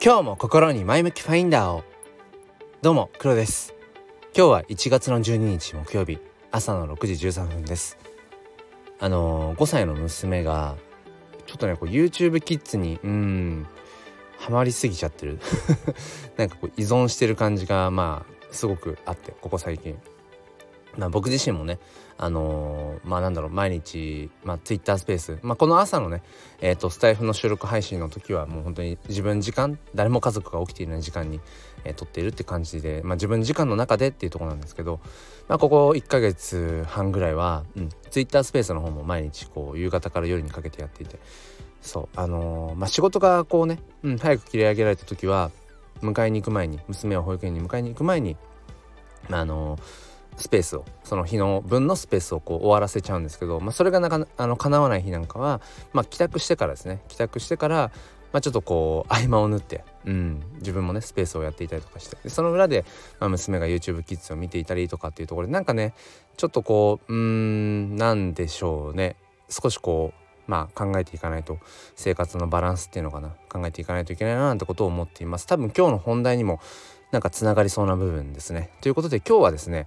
今日も心に前向きファインダーを。どうも黒です。今日は1月の12日木曜日朝の6時13分です。あのー、5歳の娘がちょっとねこう YouTube キッズにうんハマりすぎちゃってる。なんかこう依存してる感じがまあすごくあってここ最近。ま、僕自身もねあのー、まあなんだろう毎日、まあ、Twitter スペース、まあ、この朝のね、えーと、スタイフの収録配信の時はもう本当に自分時間誰も家族が起きていない時間に、えー、撮っているって感じで、まあ、自分時間の中でっていうとこなんですけど、まあ、ここ1ヶ月半ぐらいは、うん、Twitter スペースの方も毎日こう夕方から夜にかけてやっていてそうあのー、まあ仕事がこうね、うん、早く切り上げられた時は迎えに行く前に娘を保育園に迎えに行く前にあのースペースをその日の分のスペースをこう終わらせちゃうんですけど、まあ、それがなかあの叶わない日なんかは、まあ、帰宅してからですね。帰宅してから、まあ、ちょっとこう合間を縫って、うん、自分もねスペースをやっていたりとかしてその裏で、まあ、娘が YouTube キッズを見ていたりとかっていうところでなんかねちょっとこううんなんでしょうね。少しこうまあ考えていかないと生活のバランスっていうのかな考えていかないといけないななんてことを思っています。多分今日の本題にもなんかつながりそうな部分ですね。ということで今日はですね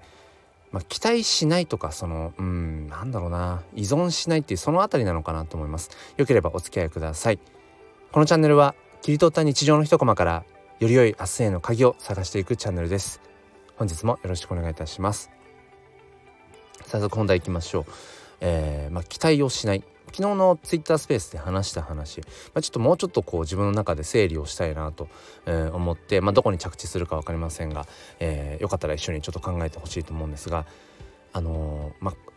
まあ、期待しないとかそのうんなんだろうな。依存しないっていうその辺りなのかなと思います。よければお付き合いください。このチャンネルは切り取った日常の一コマからより良い明日への鍵を探していくチャンネルです。本日もよろしくお願いいたします。早速本題いきましょう、えー、まあ、期待をしない。昨日のツイッタースペースで話した話、まあ、ちょっともうちょっとこう自分の中で整理をしたいなと、えー、思って、まあ、どこに着地するか分かりませんが、えー、よかったら一緒にちょっと考えてほしいと思うんですが、あのー、まあ、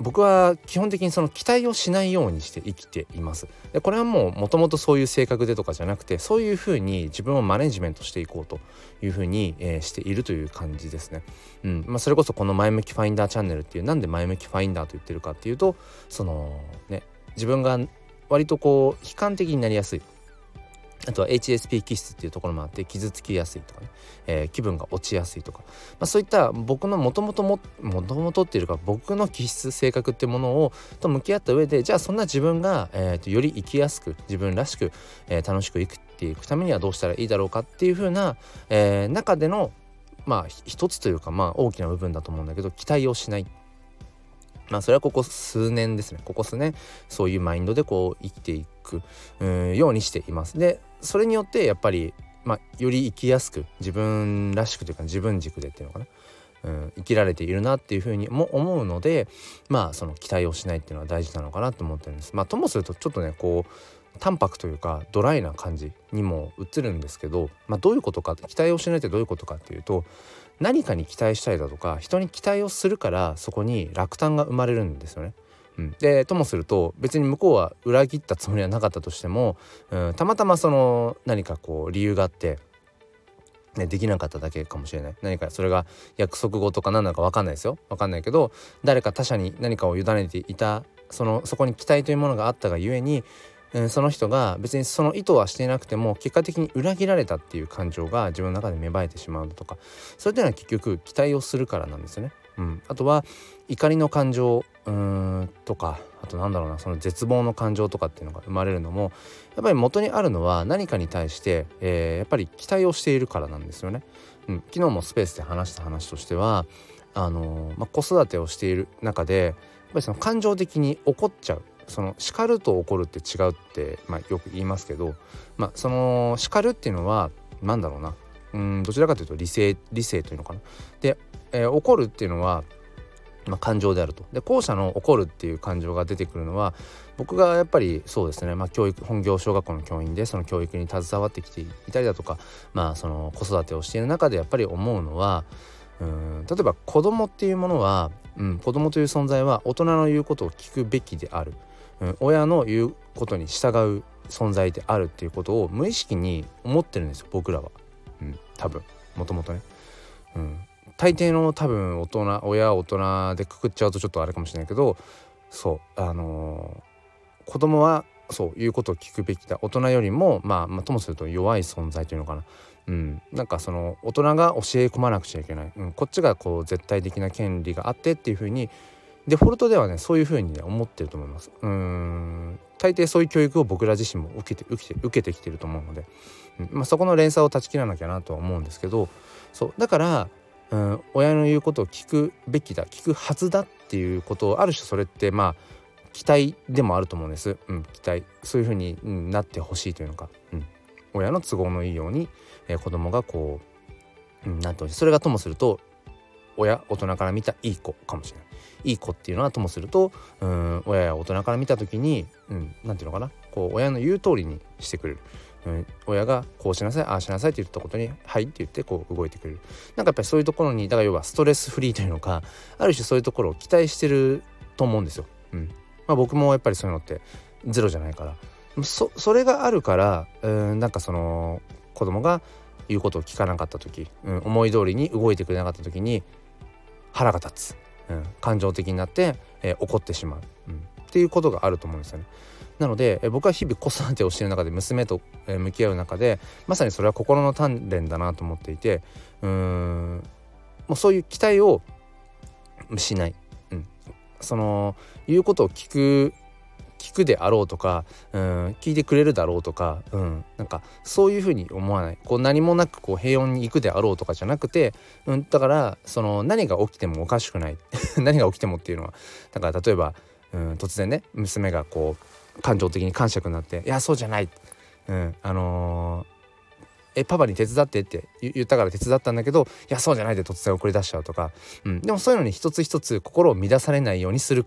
僕は基本的にその期待をしないようにして生きています。でこれはもうもともとそういう性格でとかじゃなくてそういうふうに自分をマネジメントしていこうというふうに、えー、しているという感じですね。うんまあ、それこそこの前向きファインダーチャンネルっていうなんで前向きファインダーと言ってるかっていうとそのね自分が割とこう悲観的になりやすい。あとは HSP 気質っていうところもあって傷つきやすいとかね、えー、気分が落ちやすいとか、まあ、そういった僕のもともともともとっていうか僕の気質性格ってものをと向き合った上でじゃあそんな自分が、えーと、より生きやすく自分らしく、えー、楽しく生きていくためにはどうしたらいいだろうかっていう風な、えー、中でのまあ一つというかまあ大きな部分だと思うんだけど期待をしない。まあそれはここ数年ですね。ここ数年そういうマインドでこう生きていくようにしています。でそれによってやっぱり、まあ、より生きやすく自分らしくというか自分軸でっていうのかな、うん、生きられているなっていうふうにも思うのでまあその期待をしないっていうのは大事なのかなと思ってるんです。まあ、ともするとちょっとねこう淡白というかドライな感じにも映るんですけど、まあ、どういうことか期待をしないってどういうことかっていうと何かに期待したいだとか人に期待をするからそこに落胆が生まれるんですよね。うん、でともすると別に向こうは裏切ったつもりはなかったとしても、うん、たまたまその何かこう理由があってね、できなかっただけかもしれない。何かそれが約束事とか何なのか分かんないですよ。分かんないけど誰か他者に何かを委ねていたそのそこに期待というものがあったがゆえにえー、その人が別にその意図はしていなくても結果的に裏切られたっていう感情が自分の中で芽生えてしまうとかそれっていうのは結局期待をするからなんですよね。うん、あとは怒りの感情うんとかあとなんだろうなその絶望の感情とかっていうのが生まれるのもやっぱり元にあるのは何かに対して、えー、やっぱり期待をしているからなんですよね。うん、昨日もスペースで話した話としてはあのー、まあ、子育てをしている中でやっぱりその感情的に怒っちゃうその叱ると怒るって違うって、まあ、よく言いますけど、まあ、その叱るっていうのは何だろうなうんどちらかというと理性理性というのかな。で、えー、怒るっていうのは、まあ、感情であると。で後者の怒るっていう感情が出てくるのは僕がやっぱりそうですね、まあ、教育本業小学校の教員でその教育に携わってきていたりだとか、まあ、その子育てをしている中でやっぱり思うのはうん例えば子供っていうものは、うん、子供という存在は大人の言うことを聞くべきである。うん、親の言うことに従う存在であるっていうことを無意識に思ってるんですよ僕らは、うん、多分。もともとね、うん、大抵の多分大人親大人でくくっちゃうとちょっとあれかもしれないけどそう。あのー、子供はそういうことを聞くべきだ。大人よりもまあ、まあ、ともすると弱い存在というのかな。うん、なんかその大人が教え込まなくちゃいけない、うん、こっちがこう絶対的な権利があってっていうふうにデフォルトではねそういうふうにね思ってると思います。うん。大抵そういう教育を僕ら自身も受けて受けて受けてきてると思うので、うん。まあ、そこの連鎖を断ち切らなきゃなとは思うんですけどそう。だから、うん、親の言うことを聞くべきだ聞くはずだっていうことをある種それってまあ期待でもあると思うんです、うん、期待。そういうふうに、なってほしいというのか、うん、親の都合のいいように、えー、子供がこう、うん、なってそれがともすると親大人から見たいい子かもしれない。いい子っていうのはともするとうん親や大人から見た時に何、うん、て言うのかな。こう親の言う通りにしてくれる。うん、親がこうしなさいああしなさいって言ったことに「はい」って言ってこう動いてくれる。なんかやっぱりそういうところにだから要はストレスフリーというのかある種そういうところを期待してると思うんですよ。うん。まあ、僕もやっぱりそういうのってゼロじゃないから。そそれがあるからうんなんかその子供が言うことを聞かなかった時、うん、思い通りに動いてくれなかった時に腹が立つ、うん、感情的になって、えー、怒ってしまう、うん、っていうことがあると思うんですよね。なので、え僕は日々子育てをしている中で娘と、え向き合う中でまさにそれは心の鍛錬だなと思っていてうーんもうそういう期待をしない、うん、その言うことを聞く聞くであろうとか、うん、聞いてくれるだろうとか、うん、なんかそういうふうに思わない。こう何もなくこう平穏に行くであろうとかじゃなくて、うん、だからその何が起きてもおかしくない。何が起きてもっていうのはだから例えば、うん、突然ね娘がこう感情的に感触になって「いやそうじゃない」うん、あのーえパパに手伝ってって言ったから手伝ったんだけどいやそうじゃないで突然送り出しちゃうとか、うん、でもそういうのに一つ一つ心を乱されないようにする。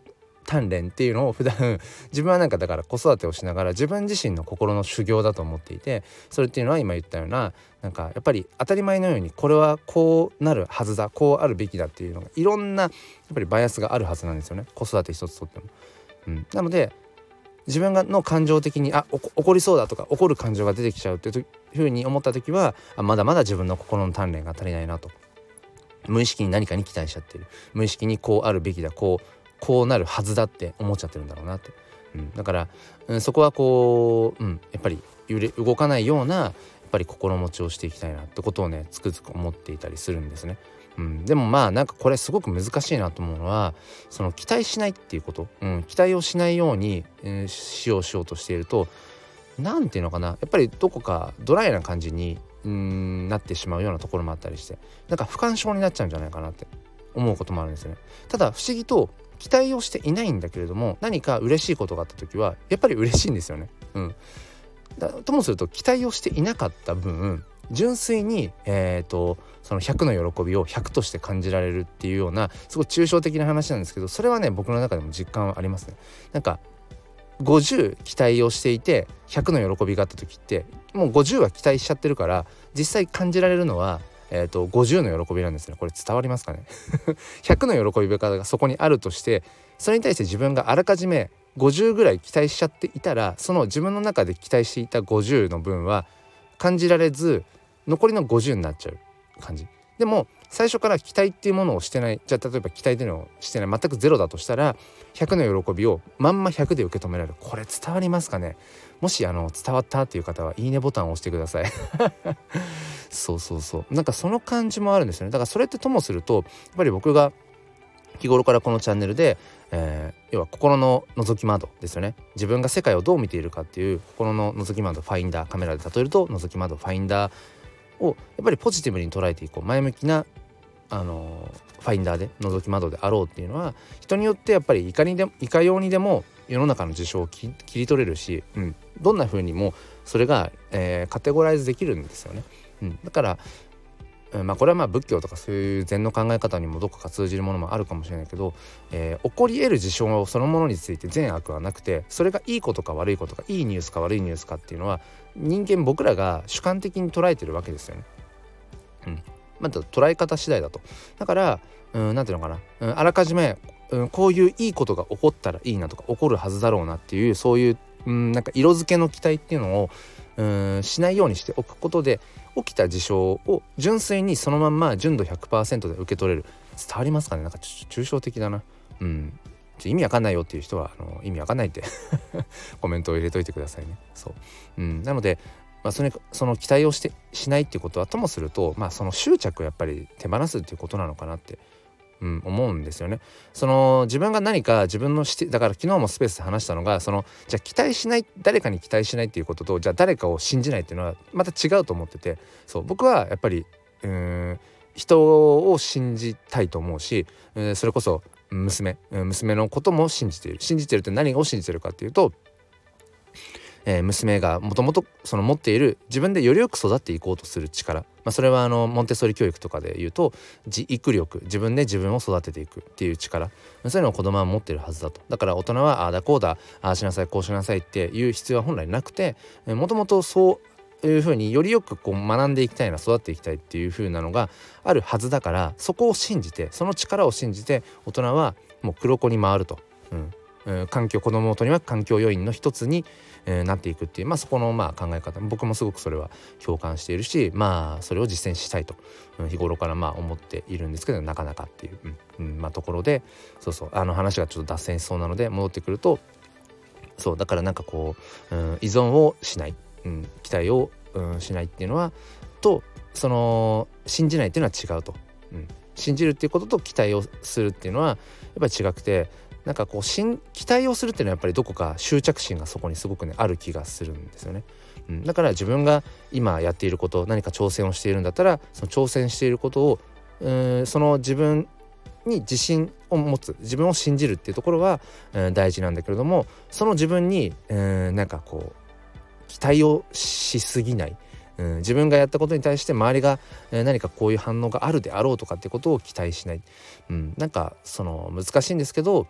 鍛錬っていうのを普段 自分はなんかだから子育てをしながら自分自身の心の修行だと思っていてそれっていうのは今言ったようななんかやっぱり当たり前のようにこれはこうなるはずだこうあるべきだっていうのがいろんなやっぱりバイアスがあるはずなんですよね。子育て一つとっても。うん、なので自分がの感情的にあ怒りそうだとか怒る感情が出てきちゃうっていうふうに思った時はあまだまだ自分の心の鍛錬が足りないなと。無意識に何かに期待しちゃってる。無意識にこうあるべきだこうこうなるはずだって思っちゃってるんだろうなって、うん、だから、うん、そこはこう、うん、やっぱり揺れ動かないようなやっぱり心持ちをしていきたいなってことをねつくづく思っていたりするんですね。うん、でもまあなんかこれすごく難しいなと思うのはその期待しないっていうこと、うん、期待をしないように、えー、しようしようとしていると何て言うのかな。やっぱりどこかドライな感じにうんなってしまうようなところもあったりしてなんか不干渉になっちゃうんじゃないかなって思うこともあるんですよね。ただ不思議と期待をしていないんだけれども何か嬉しいことがあった時はやっぱり嬉しいんですよね。うん、だともすると期待をしていなかった分純粋に、えーと、その100の喜びを100として感じられるっていうようなすごい抽象的な話なんですけどそれはね僕の中でも実感はありますね。なんか50期待をしていて100の喜びがあった時ってもう50は期待しちゃってるから実際感じられるのはえーと、50の喜びなんですね。これ伝わりますかね？100の喜び方がそこにあるとしてそれに対して自分があらかじめ50ぐらい期待しちゃっていたらその自分の中で期待していた50の分は感じられず残りの50になっちゃう感じ。でも最初から期待っていうものをしてないじゃあ例えば期待っていうのをしてない全くゼロだとしたら100の喜びをまんま100で受け止められる。これ伝わりますかね？もしあの伝わったっていう方はいいねボタンを押してください。そうそうそう。なんかその感じもあるんですよね。だからそれってともするとやっぱり僕が日頃からこのチャンネルで、えー、要は心の覗き窓ですよね。自分が世界をどう見ているかっていう心の覗き窓ファインダーカメラで例えると覗き窓ファインダーをやっぱりポジティブに捉えていこう。前向きなあのファインダーで覗き窓であろうっていうのは人によってやっぱりいかにでもいかようにでも世の中の事象を切り取れるし、うん、どんな風にもそれが、えー、カテゴライズできるんですよね。うん、だから、うん、まあこれはまあ仏教とかそういう禅の考え方にもどこか通じるものもあるかもしれないけど、えー、起こり得る事象そのものについて善悪はなくてそれがいいことか悪いことかいいニュースか悪いニュースかっていうのは人間僕らが主観的に捉えてるわけですよね。うんまあ、捉え方次第だと。だからうん何ていうのかな、うん、あらかじめ、うん、こういういいことが起こったらいいなとか起こるはずだろうなっていうそういう、うん、なんか色付けの期待っていうのをうんしないようにしておくことで起きた事象を純粋にそのまんま純度100%で受け取れる。伝わりますかね？なんか抽象的だな。うん。意味わかんないよっていう人はあの意味わかんないって コメントを入れといてくださいね。そう、うん、なのでまあ、それその期待をしてしないっていうことはともすると、まあ、その執着をやっぱり手放すっていうことなのかなって、うん、思うんですよね。その自分が何か自分のしてだから昨日もスペースで話したのがそのじゃあ期待しない誰かに期待しないっていうこととじゃあ誰かを信じないっていうのはまた違うと思っててそう僕はやっぱりうん人を信じたいと思うし、え、それこそ娘娘のことも信じている信じてるって何を信じてるかっていうとえー、娘がもともとその持っている自分でよりよく育っていこうとする力、まあ、それはあのモンテッソリ教育とかで言うと自育力自分で自分を育てていくっていう力。そういうのを子供は持ってるはずだと。だから大人はああだこうだああしなさいこうしなさいっていう必要は本来なくてもともとそういうふうによりよくこう学んでいきたいな育っていきたいっていうふうなのがあるはずだからそこを信じてその力を信じて大人はもう黒子に回ると。うん。環境子供元には環境要因の一つにえー、なっていくっていう、まあ、そこのまあ考え方。僕もすごくそれは共感しているしまあそれを実践したいと、日頃からまあ思っているんですけどなかなかっていう、うんまあ、ところでそうそうあの話がちょっと脱線しそうなので戻ってくるとそうだからなんかこう、うん、依存をしない、うん、期待を、うん、しないっていうのはとその信じないっていうのは違うと、うん、信じるっていうことと期待をするっていうのはやっぱり違くてなんかこう期待をするっていうのはやっぱりどこか執着心がそこにすごくねある気がするんですよね。うん、だから自分が今やっていること何か挑戦をしているんだったらその挑戦していることをうんその自分に自信を持つ自分を信じるっていうところは、うん、大事なんだけれどもその自分にうんなんかこう期待をしすぎない、うん、自分がやったことに対して周りが、えー、何かこういう反応があるであろうとかってことを期待しない、うん、なんかその難しいんですけど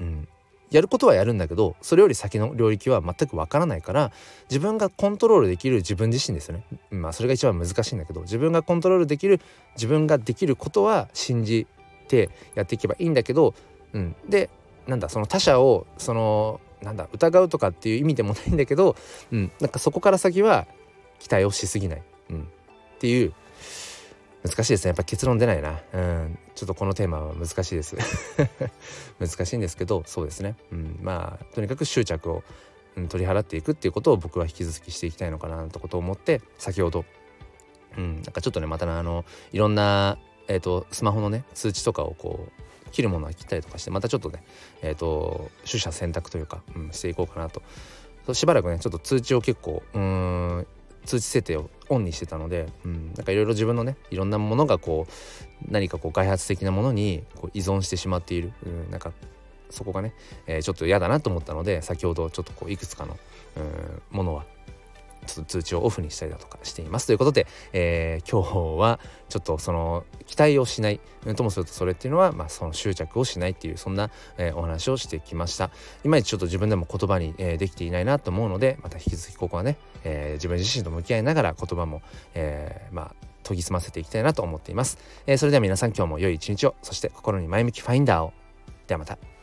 うん、やることはやるんだけどそれより先の領域は全くわからないから自分がコントロールできる自分自身ですよね。まあそれが一番難しいんだけど自分がコントロールできる自分ができることは信じてやっていけばいいんだけど、うん、でなんだその他者をそのなんだ疑うとかっていう意味でもないんだけど、うん、なんかそこから先は期待をしすぎない、うん、っていう難しいですね。やっぱ結論出ないな。うん。ちょっとこのテーマは難しいです。難しいんですけどそうですね、うん、まあとにかく執着を、うん、取り払っていくっていうことを僕は引き続きしていきたいのかなとことを思って先ほどうんなんかちょっとねまたあのいろんなえっ、ー、とスマホのね通知とかをこう切るものは切ったりとかしてまたちょっとねえっ、ー、と取捨選択というか、うん、していこうかなと。しばらくねちょっと通知を結構うん通知設定をオンにしてたので、うん、なんかいろいろ自分のねいろんなものがこう何かこう開発的なものにこう依存してしまっている、うん、なんかそこがね、えー、ちょっと嫌だなと思ったので先ほどちょっとこういくつかの、うん、ものはちょっと通知をオフにしたりだとかしています。ということで、えー、今日はちょっとその期待をしないともするとそれっていうのは、まあ、その執着をしないっていうそんな、えー、お話をしてきました。いまいちちょっと自分でも言葉に、えー、できていないなと思うのでまた引き続きここはね、えー、自分自身と向き合いながら言葉も、えー、まあ研ぎ澄ませていきたいなと思っています、えー、それでは皆さん今日も良い一日を。そして心に前向きファインダーを。ではまた。